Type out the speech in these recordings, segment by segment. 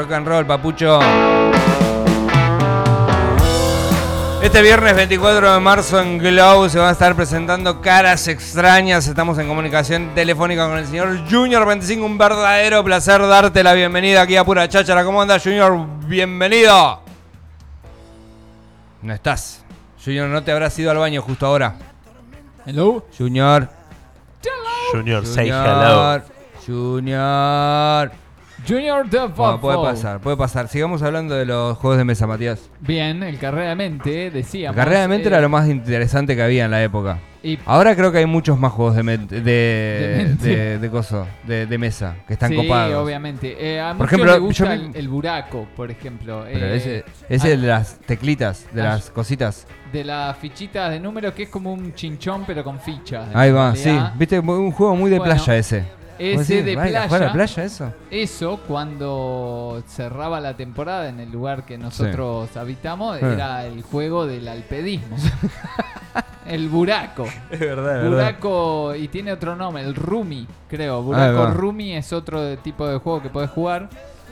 Rock and roll, papucho. Este viernes 24 de marzo en Glow se van a estar presentando caras extrañas. Estamos en comunicación telefónica con el señor Junior 25. Un verdadero placer darte la bienvenida aquí a Pura Cháchara. ¿Cómo andas, Junior? Bienvenido. No estás. Junior, no te habrás ido al baño justo ahora. Hello. Junior. Junior, say hello. Junior. Junior the Bueno, puede pasar, puede pasar. Sigamos hablando de los juegos de mesa, Matías. Bien, el Carrera de Mente, decíamos. Carrera de mente eh, era lo más interesante que había en la época. y- Ahora creo que hay muchos más juegos de, de, De de, de coso, de, de mesa, que están sí, copados. obviamente. Eh, a Por ejemplo, le gusta yo el, me- el buraco, por ejemplo. Pero Eh, ese, ese ah, de las teclitas, de ah, las cositas. de las fichitas de números, que es como un chinchón, pero con fichas. Ahí va, sí. Viste, un juego muy de Bueno, playa ese. Ese ¿Vos decís, de "Vaya, playa". ¿jugar a playa eso? Eso, cuando cerraba la temporada en el lugar que nosotros habitamos, Eh. era el juego del alpedismo. el buraco. Es verdad, Buraco, y tiene otro nombre, el Rumi, creo. Ahí Buraco. Rumi es otro tipo de juego que podés jugar.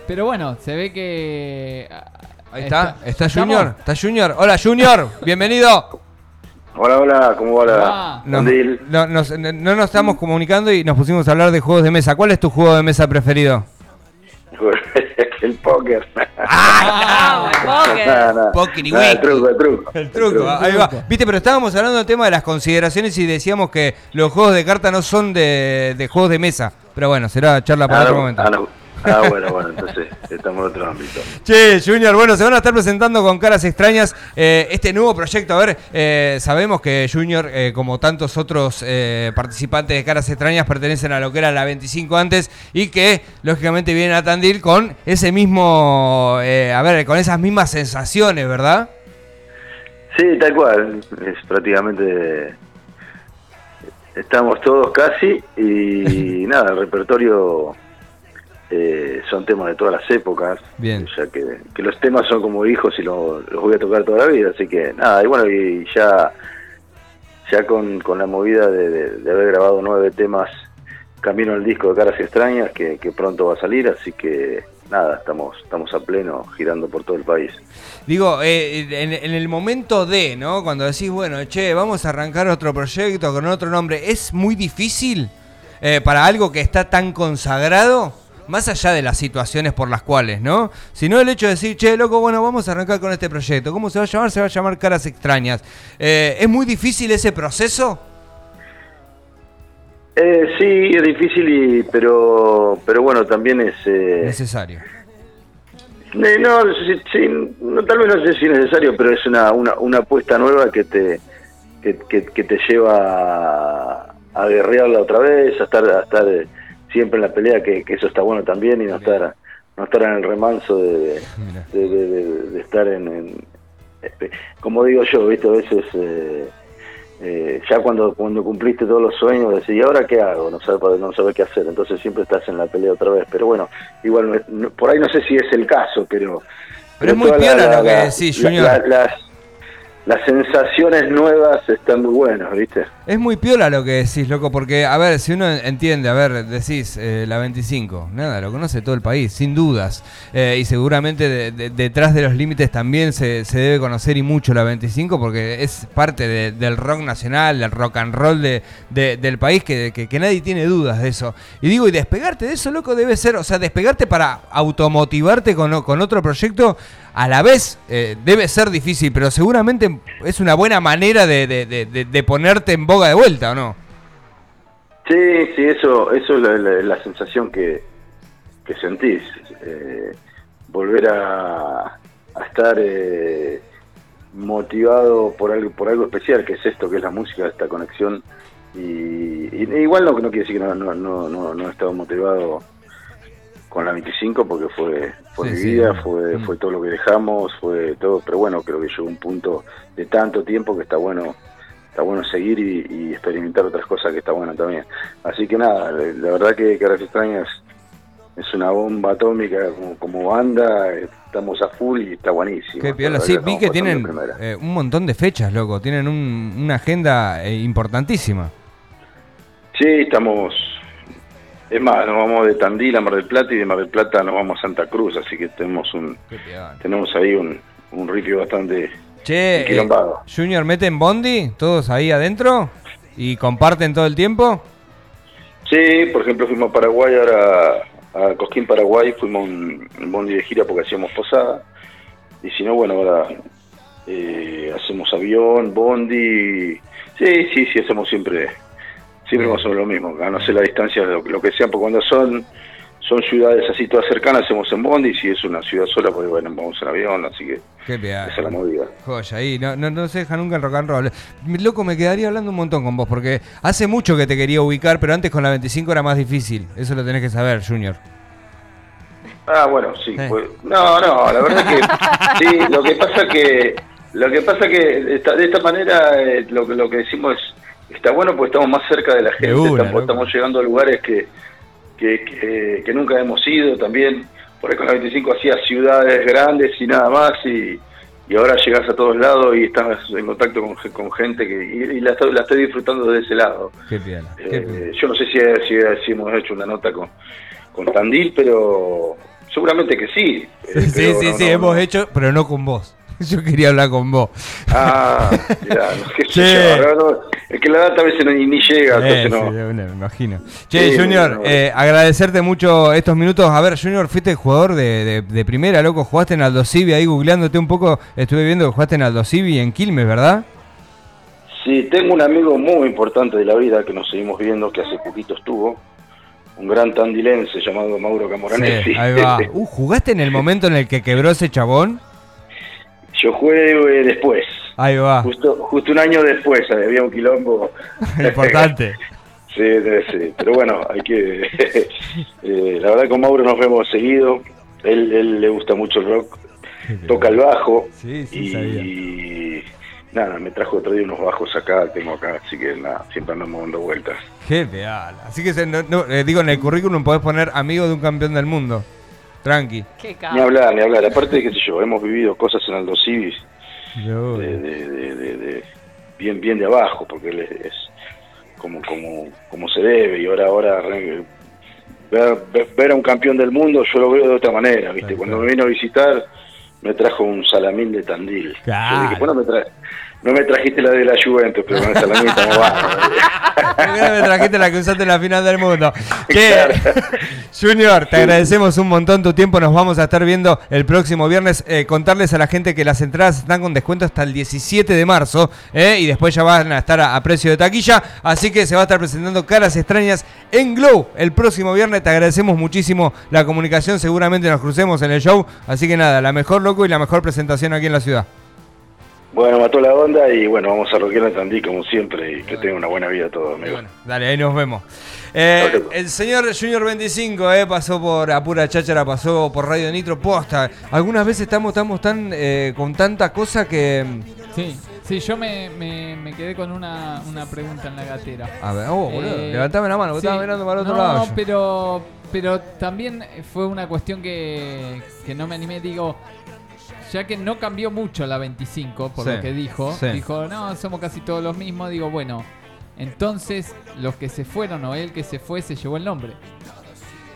Pero bueno, se ve que. ah, Ahí está, está. Junior, está Junior. Hola Junior, bienvenido. Hola, hola, ¿cómo va la. Nos- no, nos, no nos estamos comunicando y nos pusimos a hablar de juegos de mesa. ¿Cuál es tu juego de mesa preferido? el póker. Ah, Nada, nada. Póker y Nada, el wiki. truco, el truco. El truco, ahí va. truco. Viste, pero estábamos hablando del tema de las consideraciones y decíamos que los juegos de carta no son de, de juegos de mesa. Pero bueno, será charla para Ah, otro no, momento. ah, no. Ah, bueno, bueno, entonces estamos en otro ámbito. Che, Junior, bueno, se van a estar presentando con caras extrañas eh, este nuevo proyecto. A ver, eh, sabemos que Junior, eh, como tantos otros eh, participantes de caras extrañas, pertenecen a lo que era la 25 antes y que, lógicamente, vienen a Tandil con ese mismo, eh, a ver, con esas mismas sensaciones, ¿verdad? Sí, tal cual. Es prácticamente. Estamos todos casi y nada, el repertorio eh, son temas de todas las épocas. Bien. Ya que, que los temas son como hijos y lo- los voy a tocar toda la vida. Así que nada, y bueno, y ya, ya con, con la movida de, de- de haber grabado nueve temas camino al disco de Caras Extrañas que, que pronto va a salir. Así que nada, estamos, estamos a pleno girando por todo el país. Digo, eh, en, en el momento de, ¿no? Cuando decís, bueno, che, vamos a arrancar otro proyecto con otro nombre, ¿es muy difícil eh, para algo que está tan consagrado? Más allá de las situaciones por las cuales, ¿no? Sino el hecho de decir, che, loco, bueno, vamos a arrancar con este proyecto. ¿Cómo se va a llamar? Se va a llamar Caras Extrañas. Eh, ¿Es muy difícil ese proceso? Eh, sí, es difícil, y, pero, pero bueno, también es... eh, Necesario. No, sí, sí, no, tal vez no sé si es necesario, pero es una, una, una apuesta nueva que te, que, que- que te lleva a, a guerrearla otra vez, a estar, a estar eh, siempre en la pelea, que, que eso está bueno también, y no estar, no estar en el remanso de, de, de- de- de estar en, en- este, como digo yo, viste, a veces eh, eh, ya cuando cuando cumpliste todos los sueños decís, ¿y ahora qué hago? No sabes no sabes qué hacer, entonces siempre estás en la pelea otra vez, pero bueno, igual no por ahí no sé si es el caso, pero Pero es muy piola lo que decís, Junior. la- las, las sensaciones nuevas están muy buenas, ¿viste? Es muy piola lo que decís, loco, porque, a ver, si uno entiende, a ver, decís eh, la 25, nada, lo conoce todo el país, sin dudas. Eh, y seguramente de- de- detrás de los límites también se, se debe conocer y mucho la 25, porque es parte de- del rock nacional, del rock and roll de, de- del país, que, que- que nadie tiene dudas de eso. Y digo, y despegarte de eso, loco, debe ser, o sea, despegarte para automotivarte con, con otro proyecto. A la vez eh, debe ser difícil, pero seguramente es una buena manera de, de- de- de- ponerte en boga de vuelta, ¿o no? Sí, sí, eso, eso es la sensación que, que sentís. eh, volver a, a estar eh, motivado por algo, por algo especial, que es esto, que es la música, esta conexión. Y, y igual no, no quiere decir que no, no, no, no, no he estado motivado con la 25 porque fue, fue Sí, mi sí. vida, fue, Mm. fue todo lo que dejamos, fue todo, pero bueno, creo que llegó un punto de tanto tiempo que está bueno está bueno seguir y, y experimentar otras cosas que está bueno también. Así que nada, la verdad que Caras Extrañas es una bomba atómica como, como banda, estamos a full y está buenísimo. Qué piola. Sí, vi que tienen eh, un montón de fechas, loco. Tienen un- una agenda eh, importantísima. Sí, estamos Es más, nos vamos de Tandil a Mar del Plata y de Mar del Plata nos vamos a Santa Cruz, así que tenemos un tenemos ahí un, un ripio bastante che, eh, Junior, ¿meten bondi todos ahí adentro? ¿Y comparten todo el tiempo? Sí, por ejemplo fuimos a Paraguay ahora, a Cosquín Paraguay, fuimos un, bondi de gira porque hacíamos posada. Y si no, bueno, ahora eh, hacemos avión, bondi. Sí, sí, sí, hacemos siempre siempre o menos lo mismo, a no sé la distancia, lo, lo que sea, porque cuando son son ciudades así todas cercanas, hacemos en Bondi, si es una ciudad sola, pues bueno, vamos en avión, así que Qué esa es la movida. Joya, ahí, no, no, se deja nunca el rock and roll. Loco, me quedaría hablando un montón con vos, porque hace mucho que te quería ubicar, pero antes con la 25 era más difícil, eso lo tenés que saber, Junior. Ah, bueno, sí, pues, no, no, la verdad que sí, lo que pasa que lo que pasa que de esta, manera eh, lo, lo que decimos es está bueno porque estamos más cerca de la gente, estamos, llegando a lugares que, que, que, nunca hemos ido también. Por ahí con la 25 hacía ciudades grandes y nada más y, y ahora llegas a todos lados y estás en contacto con, con gente que y, la, estoy, la, estoy, disfrutando de ese lado. Qué bien, eh, Yo no sé si, si, hemos hecho una nota con, con Tandil, pero seguramente que sí. Sí, sí, sí, sí hemos hecho, pero no con vos. Yo quería hablar con vos. Ah, mirá, es que la data a veces ni, llega, eh, entonces no. me imagino. Che, Junior, eh, agradecerte mucho estos minutos. A ver, Junior, fuiste jugador de, de, primera, loco. Jugaste en Aldo Civi, ahí googleándote un poco. Estuve viendo que jugaste en Aldo Civi en Quilmes, ¿verdad? Sí, tengo un amigo muy importante de la vida que nos seguimos viendo, que hace poquito estuvo. Un gran tandilense llamado Mauro Camoranesi. ahí va. Uh, ¿Jugaste en el momento en el que quebró ese chabón? Yo jugué después. Ahí va. Justo, justo un año después, había un quilombo. Importante. sí, sí, pero bueno, hay que... Eh, la verdad con Mauro nos vemos seguido. Él, él le gusta mucho el rock. Toca el bajo. Sí, sí, y nada, me trajo otro día unos bajos acá, tengo acá, así que nada, siempre andamos dando vueltas. Genial. Así que eh, digo, en el currículum podés poner amigo de un campeón del mundo. Tranqui. ni hablar, ni hablar. Aparte, qué sé yo, hemos vivido cosas en Aldo Civis de, de, bien, bien de abajo, porque él es, como, como, como se debe. Y ahora, ahora ver, ver, a un campeón del mundo, yo lo veo de otra manera, ¿viste? Cuando me vino a visitar, me trajo un salamín de Tandil. Yo dije, bueno, me trae no me trajiste la de la Juventus, pero con esa la no va. ¿Por qué no me trajiste la que usaste en la final del mundo? Junior, te agradecemos un montón tu tiempo. Nos vamos a estar viendo el próximo viernes. Eh, contarles a la gente que las entradas están con descuento hasta el 17 de marzo. Eh, y después ya van a estar a, precio de taquilla. Así que se va a estar presentando caras extrañas en Glow el próximo viernes. Te agradecemos muchísimo la comunicación. Seguramente nos crucemos en el show. Así que nada, la mejor loco y la mejor presentación aquí en la ciudad. Bueno, mató la onda y bueno, vamos a rockear a Tandí como siempre y que tenga una buena vida todo, amigo. Bueno, dale, ahí nos vemos. Eh, el señor Junior 25 eh, pasó por Apura Cháchara, pasó por Radio Nitro Posta. Algunas veces estamos, estamos tan eh, con tanta cosa que... Sí, sí, yo me, me, quedé con una, una, pregunta en la gatera. A ver, oh, boludo, eh, levantame la mano, que estaba mirando para el otro lado. No, pero, pero también fue una cuestión que, que no me animé, digo ya que no cambió mucho la 25, por lo que dijo, dijo, no, somos casi todos los mismos, digo, bueno, entonces los que se fueron o él que se fue se llevó el nombre.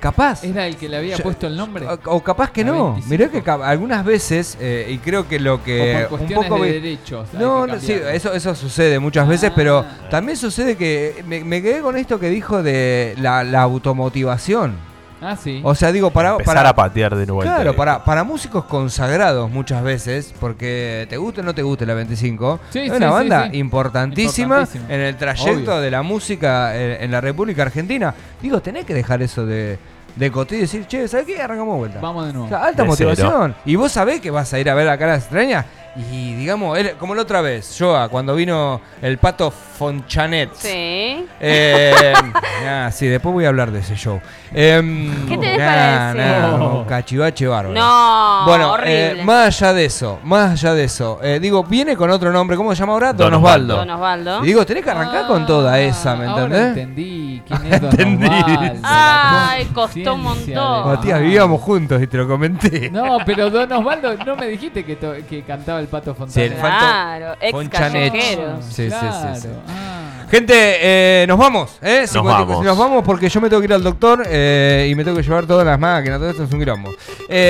Capaz. ¿Era el que le había puesto el nombre? O, capaz que no. Mirá que algunas veces, eh, y creo que lo que. un poco de derechos. No, no sí, eso, eso sucede muchas veces, ah. pero también sucede que me, quedé con esto que dijo de la, la automotivación. Ah, sí. O sea, digo, para. para a patear de nuevo. Claro, para, para músicos consagrados muchas veces, porque te guste o no te guste la 25, es una banda importantísima, en el trayecto de la música en, la República Argentina. Digo, tenés que dejar eso de de cotillo y decir, che, ¿sabes qué? Arrancamos vuelta. Vamos de nuevo. alta motivación. Y vos sabés que vas a ir a ver la cara extraña y digamos, él, como la otra vez, Joa, cuando vino el pato Fonchanet. Sí. Eh, ah, sí, después voy a hablar de ese show. Eh, ¿Qué te nah, parece? cachivache bárbaro. No, bueno, eh, más allá de eso, más allá de eso, eh, digo, viene con otro nombre, ¿cómo se llama ahora? Don, Osvaldo. Don Osvaldo. Y digo, tenés que arrancar con toda esa, ¿me entendés? Ahora entendí quién es Don entendí. Osvaldo. Ay, costó un montón. Matías, vivíamos juntos y te lo comenté. No, pero Don Osvaldo, no me dijiste que, que cantaba el pato Fontana. claro, ex callejero. Sí, sí, sí. Ah. Gente, eh, nos vamos, ¿eh? Nos vamos. Nos vamos porque yo me tengo que ir al doctor eh, y me tengo que llevar todas las máquinas, todo esto es un quilombo. Eh,